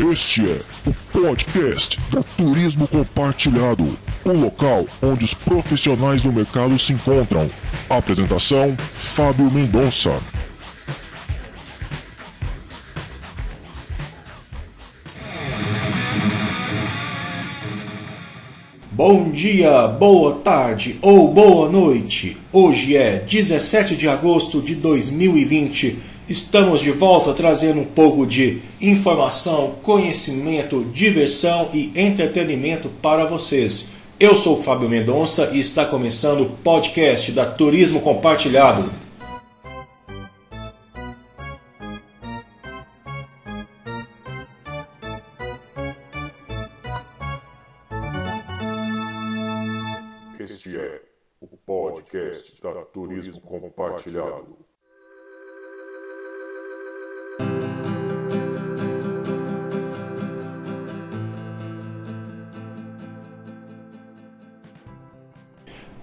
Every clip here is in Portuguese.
Este é o podcast da Turismo Compartilhado, o local onde os profissionais do mercado se encontram. Apresentação: Fábio Mendonça. Bom dia, boa tarde ou boa noite. Hoje é 17 de agosto de 2020. Estamos de volta trazendo um pouco de informação, conhecimento, diversão e entretenimento para vocês. Eu sou Fábio Mendonça e está começando o podcast da Turismo Compartilhado. Este é o podcast da Turismo Compartilhado.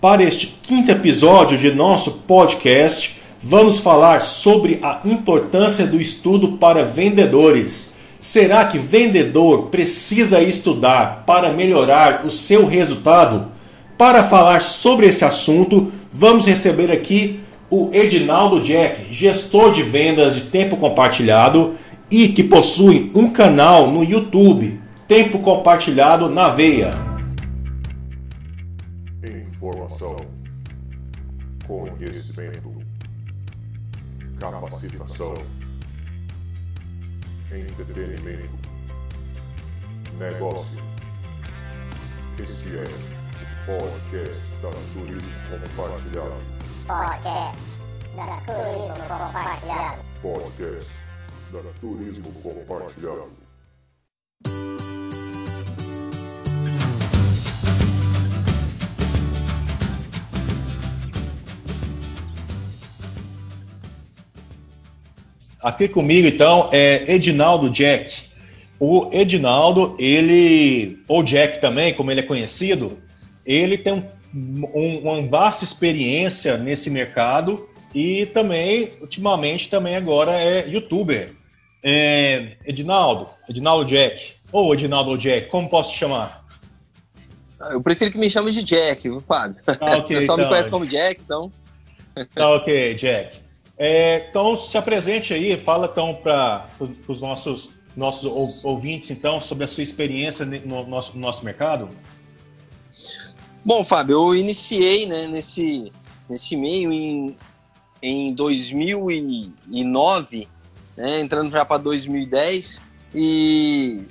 Para este quinto episódio de nosso podcast, vamos falar sobre a importância do estudo para vendedores. Será que vendedor precisa estudar para melhorar o seu resultado? Para falar sobre esse assunto, vamos receber aqui o Edinaldo Jack, gestor de vendas de tempo compartilhado e que possui um canal no YouTube, Tempo Compartilhado na Veia. Informação, conhecimento, capacitação, entretenimento, negócios. Este é o podcast da Turismo Compartilhado. Podcast da Turismo Compartilhado. Podcast da Turismo Compartilhado. Aqui comigo então é Edinaldo Jack. O Edinaldo, ele, ou Jack também, como ele é conhecido, ele tem um, um, uma vasta experiência nesse mercado e também, ultimamente, também agora é youtuber. É, Edinaldo, Edinaldo Jack, ou Edinaldo Jack, como posso te chamar? Eu prefiro que me chame de Jack, viu, Fábio? Ah, ok, o pessoal então. me conhece como Jack, então. Tá ok, Jack. É, então, se apresente aí, fala então para os nossos, nossos ou- ouvintes, então, sobre a sua experiência no nosso, no nosso mercado. Bom, Fábio, eu iniciei né, nesse, nesse meio em, em 2009, né, entrando já para 2010, e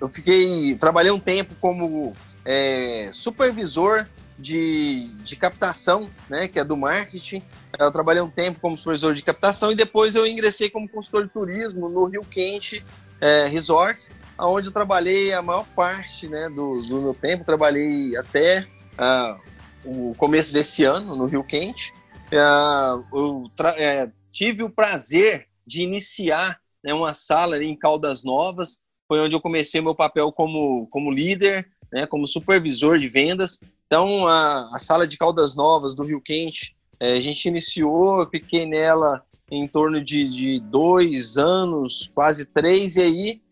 eu fiquei, trabalhei um tempo como é, supervisor de, de captação, né, que é do marketing. Eu trabalhei um tempo como supervisor de captação e depois eu ingressei como consultor de turismo no Rio Quente é, Resorts, onde eu trabalhei a maior parte né, do, do meu tempo. Trabalhei até ah, o começo desse ano no Rio Quente. Ah, eu é, tive o prazer de iniciar né, uma sala ali em Caldas Novas. Foi onde eu comecei meu papel como, como líder, né, como supervisor de vendas. Então, a, a sala de Caldas Novas do Rio Quente, eh, a gente iniciou, eu fiquei nela em torno de, de dois anos, quase três, e aí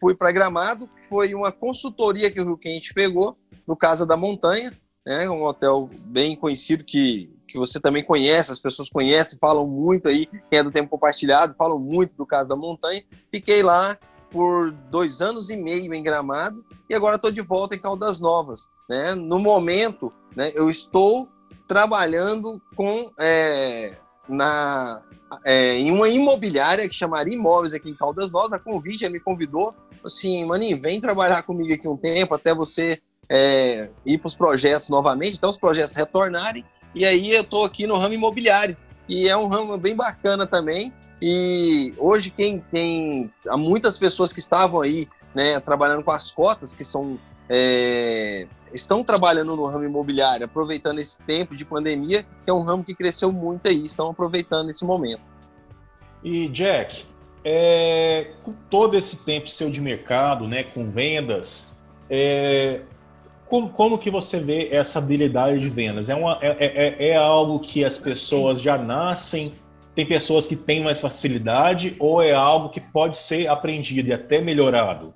fui para Gramado, que foi uma consultoria que o Rio Quente pegou, no Casa da Montanha, né, um hotel bem conhecido que, que você também conhece, as pessoas conhecem, falam muito aí, quem é do tempo compartilhado, falam muito do Casa da Montanha. Fiquei lá por dois anos e meio em Gramado e agora estou de volta em Caldas Novas. Né? No momento, né, eu estou trabalhando com é, na é, em uma imobiliária que chamaria Imóveis aqui em Caldas Novas. A convite, me convidou, assim, maninho, vem trabalhar comigo aqui um tempo até você é, ir para os projetos novamente, até os projetos retornarem. E aí eu estou aqui no ramo imobiliário, que é um ramo bem bacana também. E hoje quem tem há muitas pessoas que estavam aí, né, trabalhando com as cotas, que são é, estão trabalhando no ramo imobiliário, aproveitando esse tempo de pandemia, que é um ramo que cresceu muito aí, estão aproveitando esse momento. E Jack, é, com todo esse tempo seu de mercado, né, com vendas, é, como, como que você vê essa habilidade de vendas? É, uma, é, é, é algo que as pessoas já nascem tem pessoas que têm mais facilidade ou é algo que pode ser aprendido e até melhorado?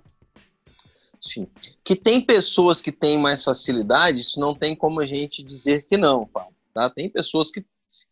Sim. Que tem pessoas que têm mais facilidade, isso não tem como a gente dizer que não, tá? Tem pessoas que,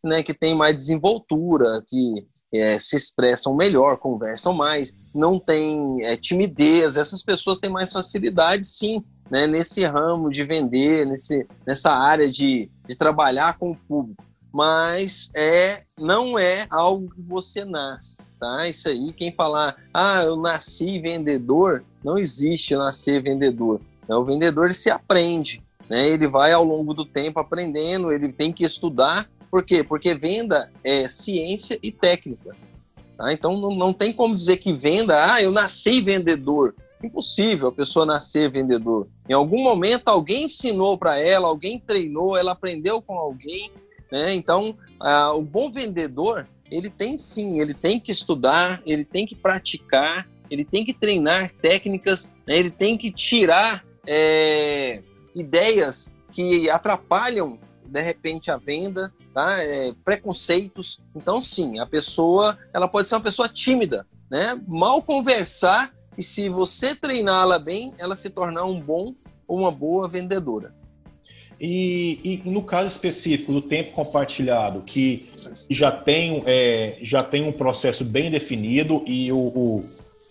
né, que têm mais desenvoltura, que é, se expressam melhor, conversam mais, não têm é, timidez, essas pessoas têm mais facilidade, sim, né, nesse ramo de vender, nesse, nessa área de, de trabalhar com o público mas é não é algo que você nasce, tá? Isso aí, quem falar, ah, eu nasci vendedor, não existe nascer vendedor. Né? O vendedor se aprende, né? Ele vai ao longo do tempo aprendendo, ele tem que estudar. Por quê? Porque venda é ciência e técnica. Tá? Então não, não tem como dizer que venda, ah, eu nasci vendedor. Impossível a pessoa nascer vendedor. Em algum momento alguém ensinou para ela, alguém treinou, ela aprendeu com alguém né? Então, ah, o bom vendedor, ele tem sim, ele tem que estudar, ele tem que praticar, ele tem que treinar técnicas, né? ele tem que tirar é, ideias que atrapalham de repente a venda, tá? É, preconceitos. Então, sim, a pessoa ela pode ser uma pessoa tímida, né? Mal conversar e se você treiná-la bem, ela se tornar um bom ou uma boa vendedora. E, e, no caso específico do tempo compartilhado, que já tem, é, já tem um processo bem definido e o, o,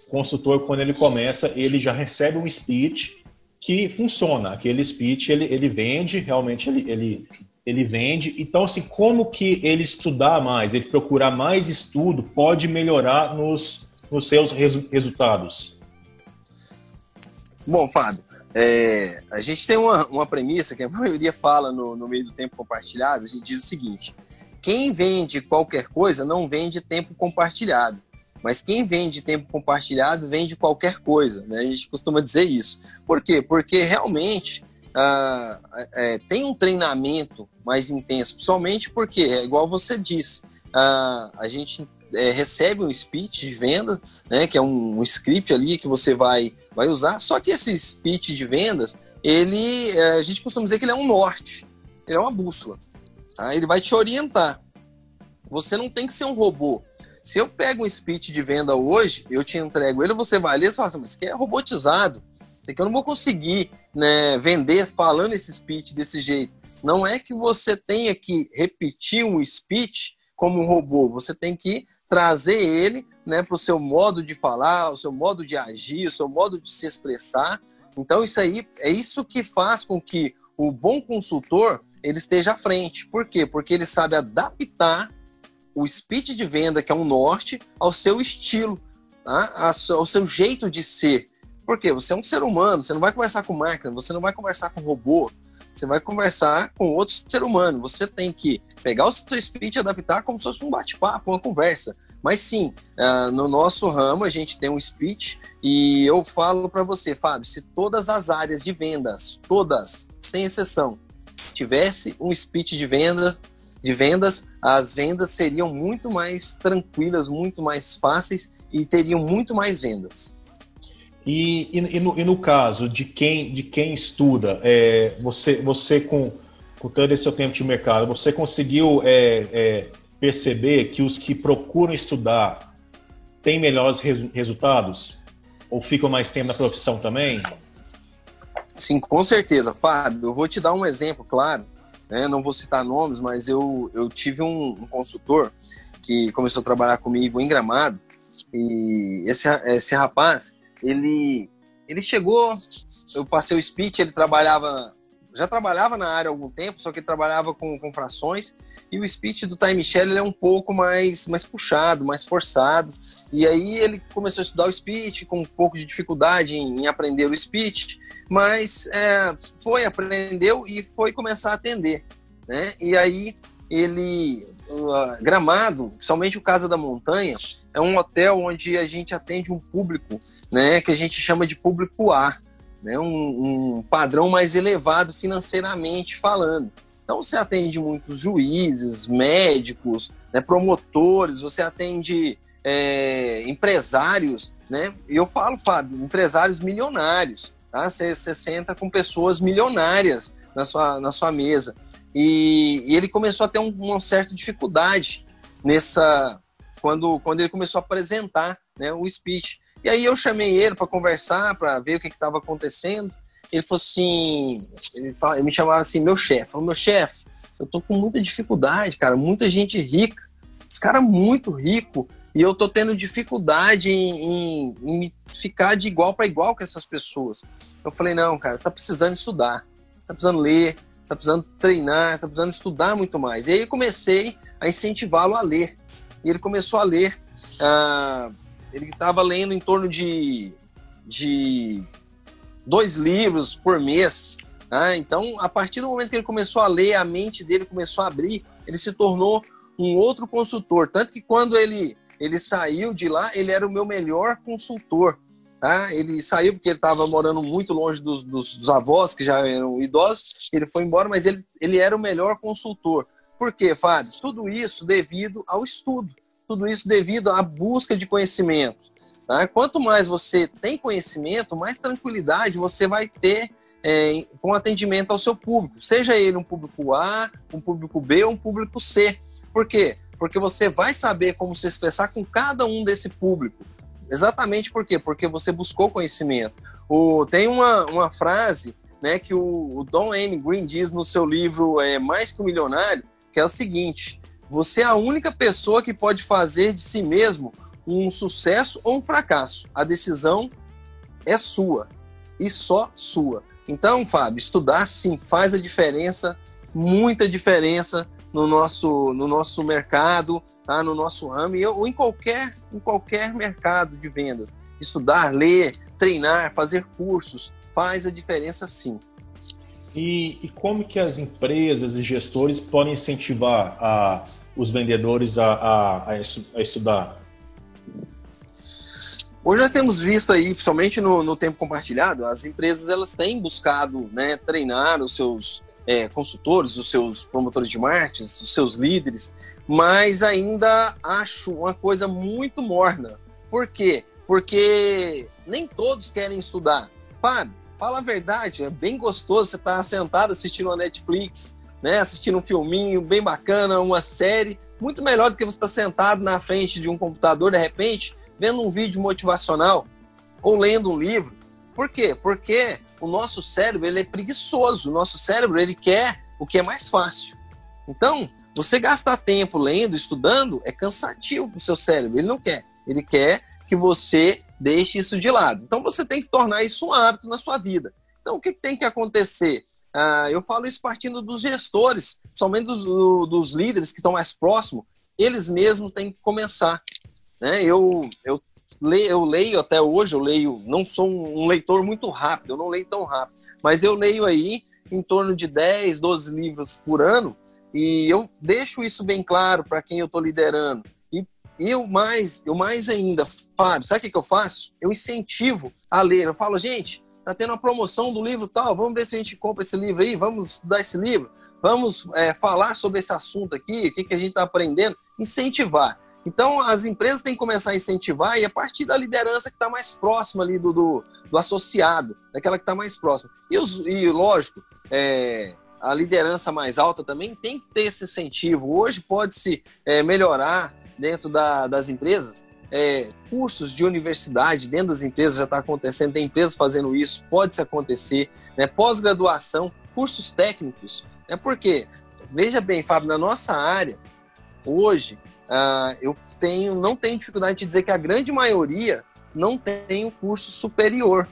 consultor, quando ele começa, ele já recebe um speech que funciona. Aquele speech ele, ele vende, realmente ele, ele, ele vende. Então, assim, como que ele estudar mais, ele procurar mais estudo, pode melhorar nos, nos seus resu resultados? Bom, Fábio, é, a gente tem uma, uma premissa que a maioria fala no, no meio do tempo compartilhado. A gente diz o seguinte: quem vende qualquer coisa não vende tempo compartilhado. Mas quem vende tempo compartilhado vende qualquer coisa. Né? A gente costuma dizer isso. Por quê? Porque realmente ah, é, tem um treinamento mais intenso, principalmente porque, é igual você disse, ah, a gente é, recebe um speech de venda, né, que é um, um script ali que você vai vai usar. Só que esse speech de vendas, ele, é, a gente costuma dizer que ele é um norte, ele é uma bússola. Tá? Ele vai te orientar. Você não tem que ser um robô. Se eu pego um speech de venda hoje, eu te entrego ele, você vai ler e fala assim, mas isso aqui é robotizado. Isso aqui eu não vou conseguir né, vender falando esse speech desse jeito. Não é que você tenha que repetir um speech como um robô, você tem que trazer ele né, para o seu modo de falar, o seu modo de agir, o seu modo de se expressar. Então, isso aí é isso que faz com que o bom consultor ele esteja à frente. Por quê? Porque ele sabe adaptar o speech de venda, que é um norte, ao seu estilo, tá? ao seu jeito de ser. Por quê? Você é um ser humano, você não vai conversar com máquina, você não vai conversar com robô, você vai conversar com outro ser humano. Você tem que pegar o seu speech e adaptar como se fosse um bate-papo, uma conversa. Mas sim, uh, no nosso ramo a gente tem um speech e eu falo para você, Fábio, se todas as áreas de vendas, todas, sem exceção, tivesse um speech de venda, de vendas, as vendas seriam muito mais tranquilas, muito mais fáceis e teriam muito mais vendas. E, e, e, no, e, no, caso de quem, de quem estuda, é, você, você com, com todo esse seu tempo de mercado, você conseguiu é, é, perceber que os que procuram estudar têm melhores resu resultados? Ou ficam mais tempo na profissão também? Sim, com certeza, Fábio. Eu vou te dar um exemplo, claro. Né? Não vou citar nomes, mas eu, eu tive um, um consultor que começou a trabalhar comigo em Gramado. E esse, esse rapaz, ele ele chegou, eu passei o speech, ele trabalhava, já trabalhava na área há algum tempo, só que ele trabalhava com, com frações, e o speech do Time Shell é um pouco mais, mais puxado, mais forçado, e aí ele começou a estudar o speech com um pouco de dificuldade em, em aprender o speech, mas é, foi, aprendeu e foi começar a atender, né, e aí ele, uh, Gramado, principalmente o Casa da Montanha, é um hotel onde a gente atende um público, né, que a gente chama de público A, né, um, um padrão mais elevado financeiramente falando. Então você atende muitos juízes, médicos, né, promotores, você atende é, empresários, né? E eu falo, Fábio, empresários milionários, tá? Você, você senta com pessoas milionárias na sua, na sua mesa. E, e ele começou a ter um, uma certa dificuldade nessa quando, quando ele começou a apresentar né, o speech. E aí eu chamei ele para conversar, para ver o que estava acontecendo. Ele falou assim, ele, fala, ele me chamava assim, meu chefe. Falou, meu chefe, eu tô com muita dificuldade, cara, muita gente rica. Esse cara é muito rico e eu tô tendo dificuldade em, em, em ficar de igual para igual com essas pessoas. Eu falei, não, cara, você tá precisando estudar, você tá precisando ler, você tá precisando treinar, você tá precisando estudar muito mais. E aí comecei a incentivá-lo a ler. E ele começou a ler. Uh, ele estava lendo em torno de, de dois livros por mês. Tá? Então, a partir do momento que ele começou a ler, a mente dele começou a abrir, ele se tornou um outro consultor. Tanto que quando ele, ele saiu de lá, ele era o meu melhor consultor. Tá? Ele saiu porque ele estava morando muito longe dos, dos, dos, avós, que já eram idosos. Ele foi embora, mas ele, ele era o melhor consultor. Por quê, Fábio? Tudo isso devido ao estudo. Tudo isso devido à busca de conhecimento. Tá? Quanto mais você tem conhecimento, mais tranquilidade você vai ter é, com atendimento ao seu público, seja ele um público A, um público B ou um público C. Por quê? Porque você vai saber como se expressar com cada um desse público. Exatamente por quê? Porque você buscou conhecimento. O, tem uma, uma frase né, que o, o Don M. Green diz no seu livro é, Mais que um Milionário, que é o seguinte: você é a única pessoa que pode fazer de si mesmo um sucesso ou um fracasso. A decisão é sua e só sua. Então, Fábio, estudar sim faz a diferença, muita diferença no nosso, no nosso mercado, tá? no nosso ramo, ou em qualquer, em qualquer mercado de vendas. Estudar, ler, treinar, fazer cursos, faz a diferença sim. E, e como que as empresas e gestores podem incentivar a, os vendedores a, a, a estudar? Hoje nós temos visto aí, principalmente no, no tempo compartilhado, as empresas elas têm buscado né, treinar os seus é, consultores, os seus promotores de marketing, os seus líderes, mas ainda acho uma coisa muito morna. Por quê? Porque nem todos querem estudar. Fábio, fala a verdade, é bem gostoso você estar sentado assistindo a Netflix, né, assistindo um filminho bem bacana, uma série, muito melhor do que você estar sentado na frente de um computador, de repente, vendo um vídeo motivacional ou lendo um livro. Por quê? Porque o nosso cérebro ele é preguiçoso. O nosso cérebro ele quer o que é mais fácil. Então, você gastar tempo lendo, estudando, é cansativo para o seu cérebro. Ele não quer. Ele quer que você deixe isso de lado. Então, você tem que tornar isso um hábito na sua vida. Então, o que tem que acontecer? Ah, eu falo isso partindo dos gestores, principalmente dos, dos líderes que estão mais próximos. Eles mesmos têm que começar. Né? Eu, eu, leio, eu leio até hoje, eu leio, não sou um leitor muito rápido, eu não leio tão rápido, mas eu leio aí em torno de 10, 12 livros por ano, e eu deixo isso bem claro para quem eu estou liderando. E eu mais, eu mais ainda, Fábio, sabe o que, eu faço? Eu incentivo a ler. Eu falo, gente, tá tendo uma promoção do livro tal, vamos ver se a gente compra esse livro aí, vamos estudar esse livro, vamos é, falar sobre esse assunto aqui, o que, que a gente está aprendendo, incentivar. Então, as empresas têm que começar a incentivar e a partir da liderança que está mais próxima ali do, do, do, associado, daquela que está mais próxima. E, os, e lógico, é, a liderança mais alta também tem que ter esse incentivo. Hoje pode-se é, melhorar dentro da, das empresas. É, cursos de universidade dentro das empresas já está acontecendo, tem empresas fazendo isso, pode-se acontecer. Né? Pós-graduação, cursos técnicos. É porque, veja bem, Fábio, na nossa área, hoje, Uh, eu tenho, não tenho dificuldade de dizer que a grande maioria não tem um curso superior.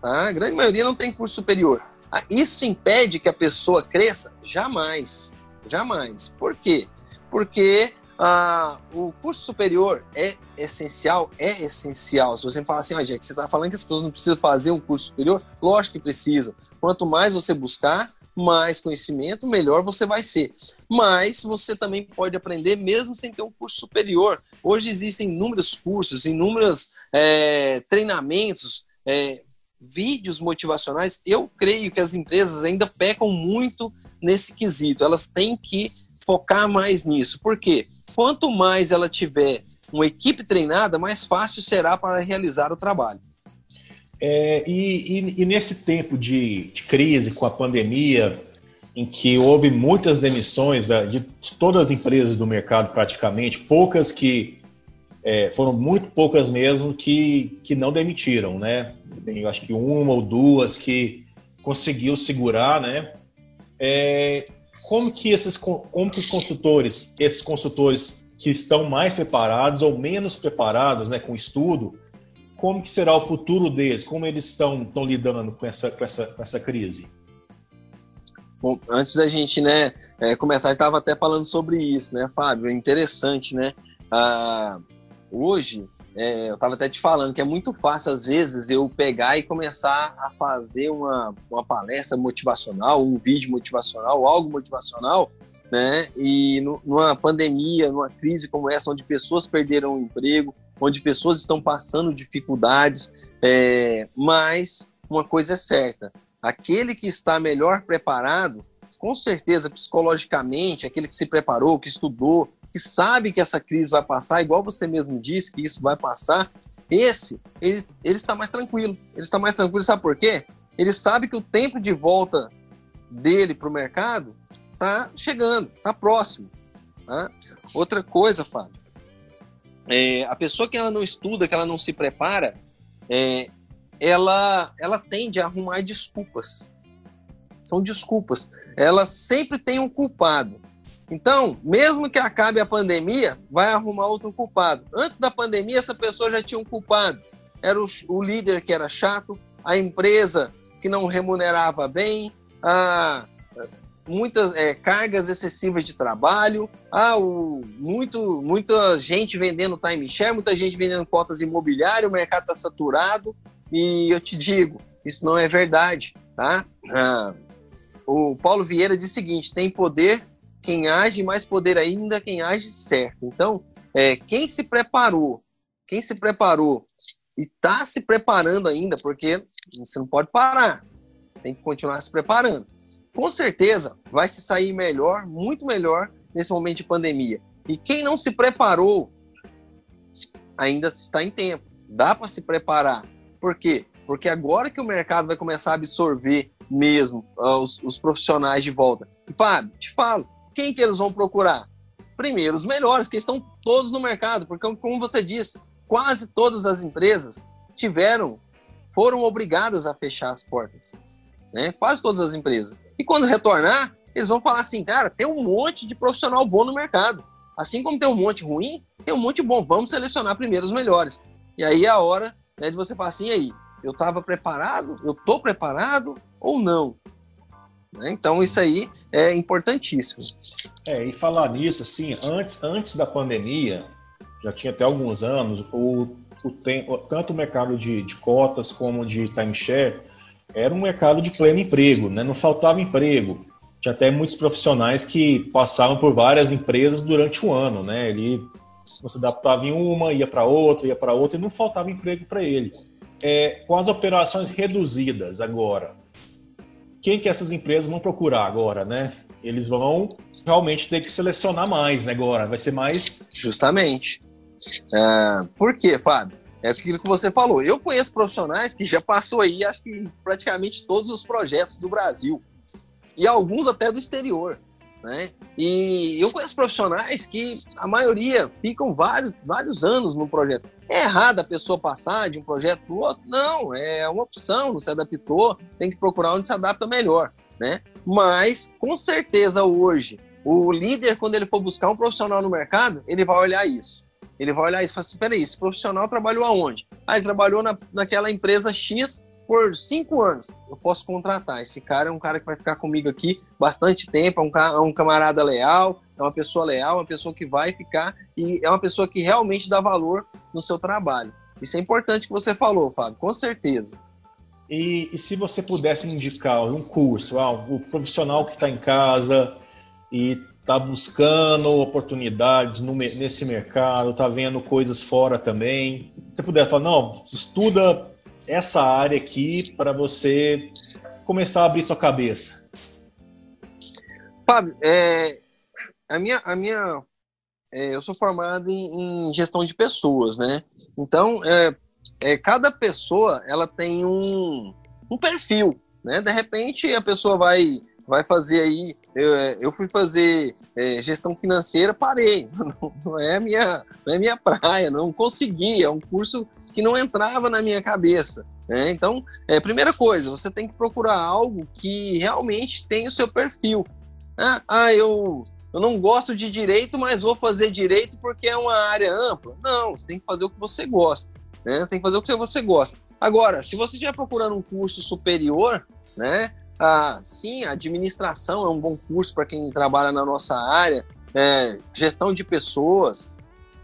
Tá? A grande maioria não tem curso superior. Uh, isso impede que a pessoa cresça? Jamais. Jamais. Por quê? Porque uh, o curso superior é essencial? É essencial. Se você falar assim, ó, Jack, você está falando que as pessoas não precisam fazer um curso superior? Lógico que precisam. Quanto mais você buscar, mais conhecimento, melhor você vai ser. Mas você também pode aprender mesmo sem ter um curso superior. Hoje existem inúmeros cursos, inúmeros é, treinamentos, é, vídeos motivacionais. Eu creio que as empresas ainda pecam muito nesse quesito. Elas têm que focar mais nisso. Por quê? Quanto mais ela tiver uma equipe treinada, mais fácil será para realizar o trabalho. É, e, e, e, nesse tempo de, de, crise com a pandemia, em que houve muitas demissões é, de todas as empresas do mercado praticamente, poucas que é, foram muito poucas mesmo que, que não demitiram, né? Eu acho que uma ou duas que conseguiu segurar, né? É, como que esses como que os consultores, esses consultores que estão mais preparados ou menos preparados, né, com estudo, como que será o futuro deles? Como eles estão, estão lidando com essa, com essa, com essa crise? Bom, antes da gente, né, é, começar, estava até falando sobre isso, né, Fábio? É interessante, né? Ah, hoje, é, eu estava até te falando que é muito fácil, às vezes, eu pegar e começar a fazer uma, uma palestra motivacional, um vídeo motivacional, algo motivacional, né? E no, numa pandemia, numa crise como essa, onde pessoas perderam o emprego, onde pessoas estão passando dificuldades, é, mas uma coisa é certa: aquele que está melhor preparado, com certeza, psicologicamente, aquele que se preparou, que estudou, que sabe que essa crise vai passar, igual você mesmo disse que isso vai passar, esse, ele, ele está mais tranquilo. Ele está mais tranquilo, sabe por quê? Ele sabe que o tempo de volta dele para o mercado está chegando, está próximo. Tá? Outra coisa, Fábio, é, a pessoa que ela não estuda, que ela não se prepara, é, ela, ela tende a arrumar desculpas. São desculpas. Ela sempre tem um culpado. Então, mesmo que acabe a pandemia, vai arrumar outro culpado. Antes da pandemia, essa pessoa já tinha um culpado. Era o, o líder que era chato, a empresa que não remunerava bem, a, muitas é, cargas excessivas de trabalho, ah, o, muito, muita gente vendendo timeshare, muita gente vendendo cotas imobiliárias, o mercado está saturado. E eu te digo, isso não é verdade, tá? Ah, o Paulo Vieira diz o seguinte: tem poder quem age, mais poder ainda quem age certo. Então, é, quem se preparou, quem se preparou e está se preparando ainda, porque você não pode parar, tem que continuar se preparando. Com certeza vai se sair melhor, muito melhor nesse momento de pandemia. E quem não se preparou ainda está em tempo. Dá para se preparar. Por quê? Porque agora que o mercado vai começar a absorver mesmo uh, os, os profissionais de volta. Fábio, te falo, quem que eles vão procurar? Primeiro, os melhores, que estão todos no mercado, porque como você disse, quase todas as empresas tiveram, foram obrigadas a fechar as portas, né? Quase todas as empresas. E quando retornar, eles vão falar assim, cara, tem um monte de profissional bom no mercado. Assim como tem um monte ruim, tem um monte bom. Vamos selecionar primeiro os melhores. E aí é a hora né, de você falar assim, aí, eu estava preparado, eu estou preparado ou não? Né? Então isso aí é importantíssimo. É, e falar nisso, assim, antes, antes da pandemia, já tinha até alguns anos, o, o tempo, tanto o mercado de, de cotas como de timeshare era um mercado de pleno emprego, né? não faltava emprego. Tinha até muitos profissionais que passavam por várias empresas durante o ano, né? Ele você adaptava em uma, ia para outra, ia para outra e não faltava emprego para eles. É, com as operações reduzidas agora, quem que essas empresas vão procurar agora, né? Eles vão realmente ter que selecionar mais né, agora, vai ser mais... Justamente. Uh, por quê, Fábio? É aquilo que você falou. Eu conheço profissionais que já passou aí, acho que praticamente todos os projetos do Brasil. E alguns até do exterior. Né? E eu conheço profissionais que a maioria ficam vários, vários anos no projeto. É errado a pessoa passar de um projeto para o outro? Não, é uma opção, não se adaptou, tem que procurar onde se adapta melhor. Né? Mas, com certeza, hoje, o líder, quando ele for buscar um profissional no mercado, ele vai olhar isso. Ele vai olhar isso e falar assim: peraí, esse profissional trabalhou aonde? Ah, ele trabalhou na, naquela empresa X por cinco anos, eu posso contratar. Esse cara é um cara que vai ficar comigo aqui bastante tempo, é um, é um camarada leal, é uma pessoa leal, uma pessoa que vai ficar e é uma pessoa que realmente dá valor no seu trabalho. Isso é importante que você falou, Fábio, com certeza. E, e se você pudesse indicar um curso, ah, o profissional que está em casa e está buscando oportunidades no, nesse mercado, está vendo coisas fora também. Se puder falar, não, estuda essa área aqui para você começar a abrir sua cabeça? Fábio, é, a minha, a minha é, eu sou formado em, em, gestão de pessoas, né? Então, é, é, cada pessoa ela tem um, um perfil, né? De repente a pessoa vai vai fazer aí. Eu, eu fui fazer é, gestão financeira, parei. Não, não, é minha, não é minha praia, não consegui. É um curso que não entrava na minha cabeça. Né? Então, é, primeira coisa, você tem que procurar algo que realmente tem o seu perfil. Ah, ah eu, eu não gosto de direito, mas vou fazer direito porque é uma área ampla. Não, você tem que fazer o que você gosta. Né? Você tem que fazer o que você gosta. Agora, se você estiver procurando um curso superior, né? Ah, sim, administração é um bom curso para quem trabalha na nossa área, é, gestão de pessoas.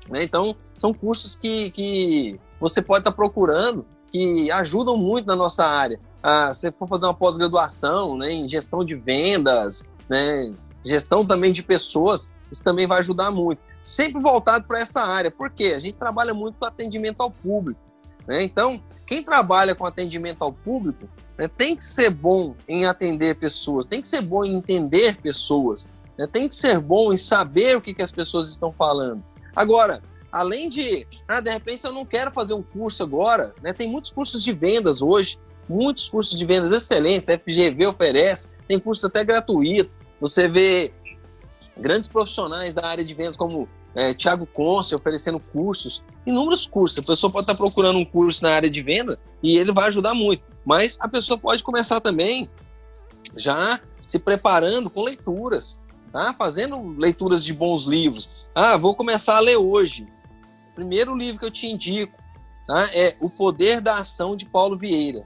Né? Então, são cursos que, que você pode estar tá procurando que ajudam muito na nossa área. Ah, se for fazer uma pós-graduação né, em gestão de vendas, né, gestão também de pessoas, isso também vai ajudar muito. Sempre voltado para essa área, porque a gente trabalha muito com atendimento ao público. Né? Então, quem trabalha com atendimento ao público né, tem que ser bom em atender pessoas, tem que ser bom em entender pessoas, né, tem que ser bom em saber o que, que as pessoas estão falando. Agora, além de, ah, de repente eu não quero fazer um curso agora, né, tem muitos cursos de vendas hoje, muitos cursos de vendas excelentes, a FGV oferece, tem cursos até gratuitos. Você vê grandes profissionais da área de vendas como é, Thiago Conce oferecendo cursos, inúmeros cursos. A pessoa pode estar procurando um curso na área de venda e ele vai ajudar muito. Mas a pessoa pode começar também já se preparando com leituras, tá? Fazendo leituras de bons livros. Ah, vou começar a ler hoje. O primeiro livro que eu te indico tá? é O Poder da Ação de Paulo Vieira.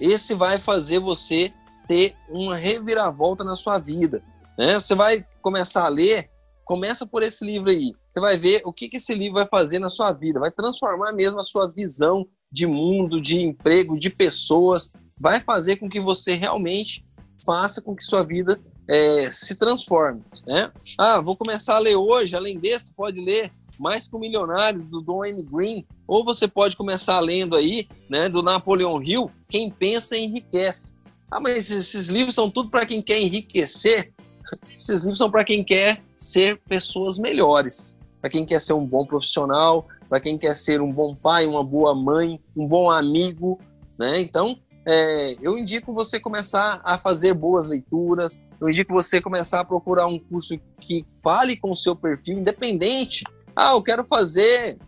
Esse vai fazer você ter uma reviravolta na sua vida. Né? Você vai começar a ler Começa por esse livro aí. Você vai ver o que, que esse livro vai fazer na sua vida. Vai transformar mesmo a sua visão de mundo, de emprego, de pessoas. Vai fazer com que você realmente faça com que sua vida é, se transforme. Né? Ah, vou começar a ler hoje. Além desse, pode ler Mais que o Milionário, do Don M. Green. Ou você pode começar lendo aí, né, do Napoleão Hill, Quem Pensa Enriquece. Ah, mas esses livros são tudo para quem quer enriquecer. Esses livros são para quem quer ser pessoas melhores, para quem quer ser um bom profissional, para quem quer ser um bom pai, uma boa mãe, um bom amigo, né? Então, é, eu indico você começar a fazer boas leituras, eu indico você começar a procurar um curso que fale com o seu perfil, independente. Ah, eu quero fazer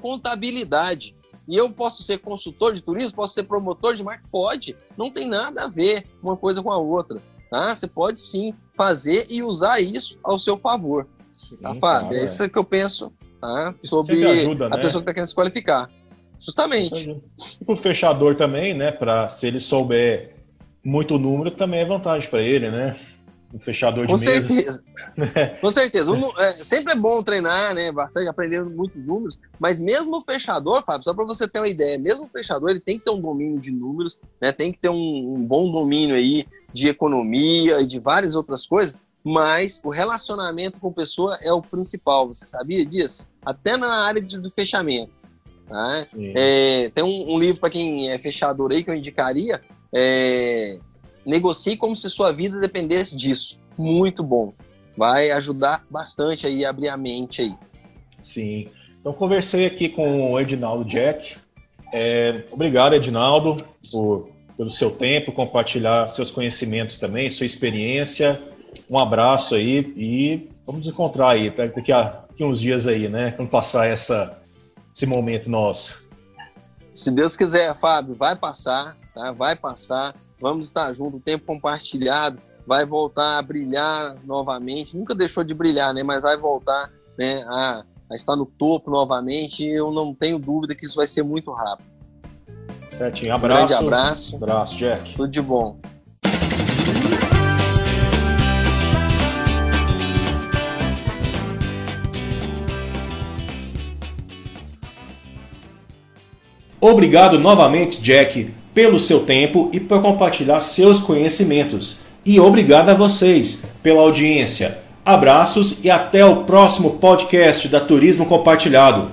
contabilidade. E eu posso ser consultor de turismo, posso ser promotor de marca? Pode. Não tem nada a ver uma coisa com a outra. Tá? Você pode sim fazer e usar isso ao seu favor. Sim, tá, Fábio? Claro, é isso é. que eu penso tá? sobre ajuda, a né? pessoa que está querendo se qualificar. Justamente. E para o fechador também, né? Para se ele souber muito número, também é vantagem para ele, né? Um fechador de Com certeza. Com certeza. Um, é, sempre é bom treinar, né? Bastante, aprendendo muitos números. Mas mesmo o fechador, Fábio, só para você ter uma ideia, mesmo o fechador, ele tem que ter um domínio de números, né? Tem que ter um, um bom domínio aí de economia e de várias outras coisas, mas o relacionamento com a pessoa é o principal. Você sabia disso? Até na área de, do fechamento. Tá? É, tem um, um livro para quem é fechador aí que eu indicaria. É, Negocie como se sua vida dependesse disso. Muito bom. Vai ajudar bastante aí a abrir a mente aí. Sim. Então conversei aqui com o Edinaldo Jack. É, obrigado, Edinaldo, por pelo seu tempo, compartilhar seus conhecimentos também, sua experiência. Um abraço aí e vamos nos encontrar aí daqui a, daqui uns dias aí, né? Quando passar essa, esse momento nosso. Se Deus quiser, Fábio, vai passar, tá? Vai passar. Vamos estar junto, tempo compartilhado vai voltar a brilhar novamente. Nunca deixou de brilhar, né? Mas vai voltar, né? A, a estar no topo novamente. Eu não tenho dúvida que isso vai ser muito rápido. Certinho. Abraço. grande abraço. Abraço, Jack. Tudo de bom. Obrigado novamente, Jack, pelo seu tempo e por compartilhar seus conhecimentos. E obrigado a vocês pela audiência. Abraços e até o próximo podcast da Turismo Compartilhado.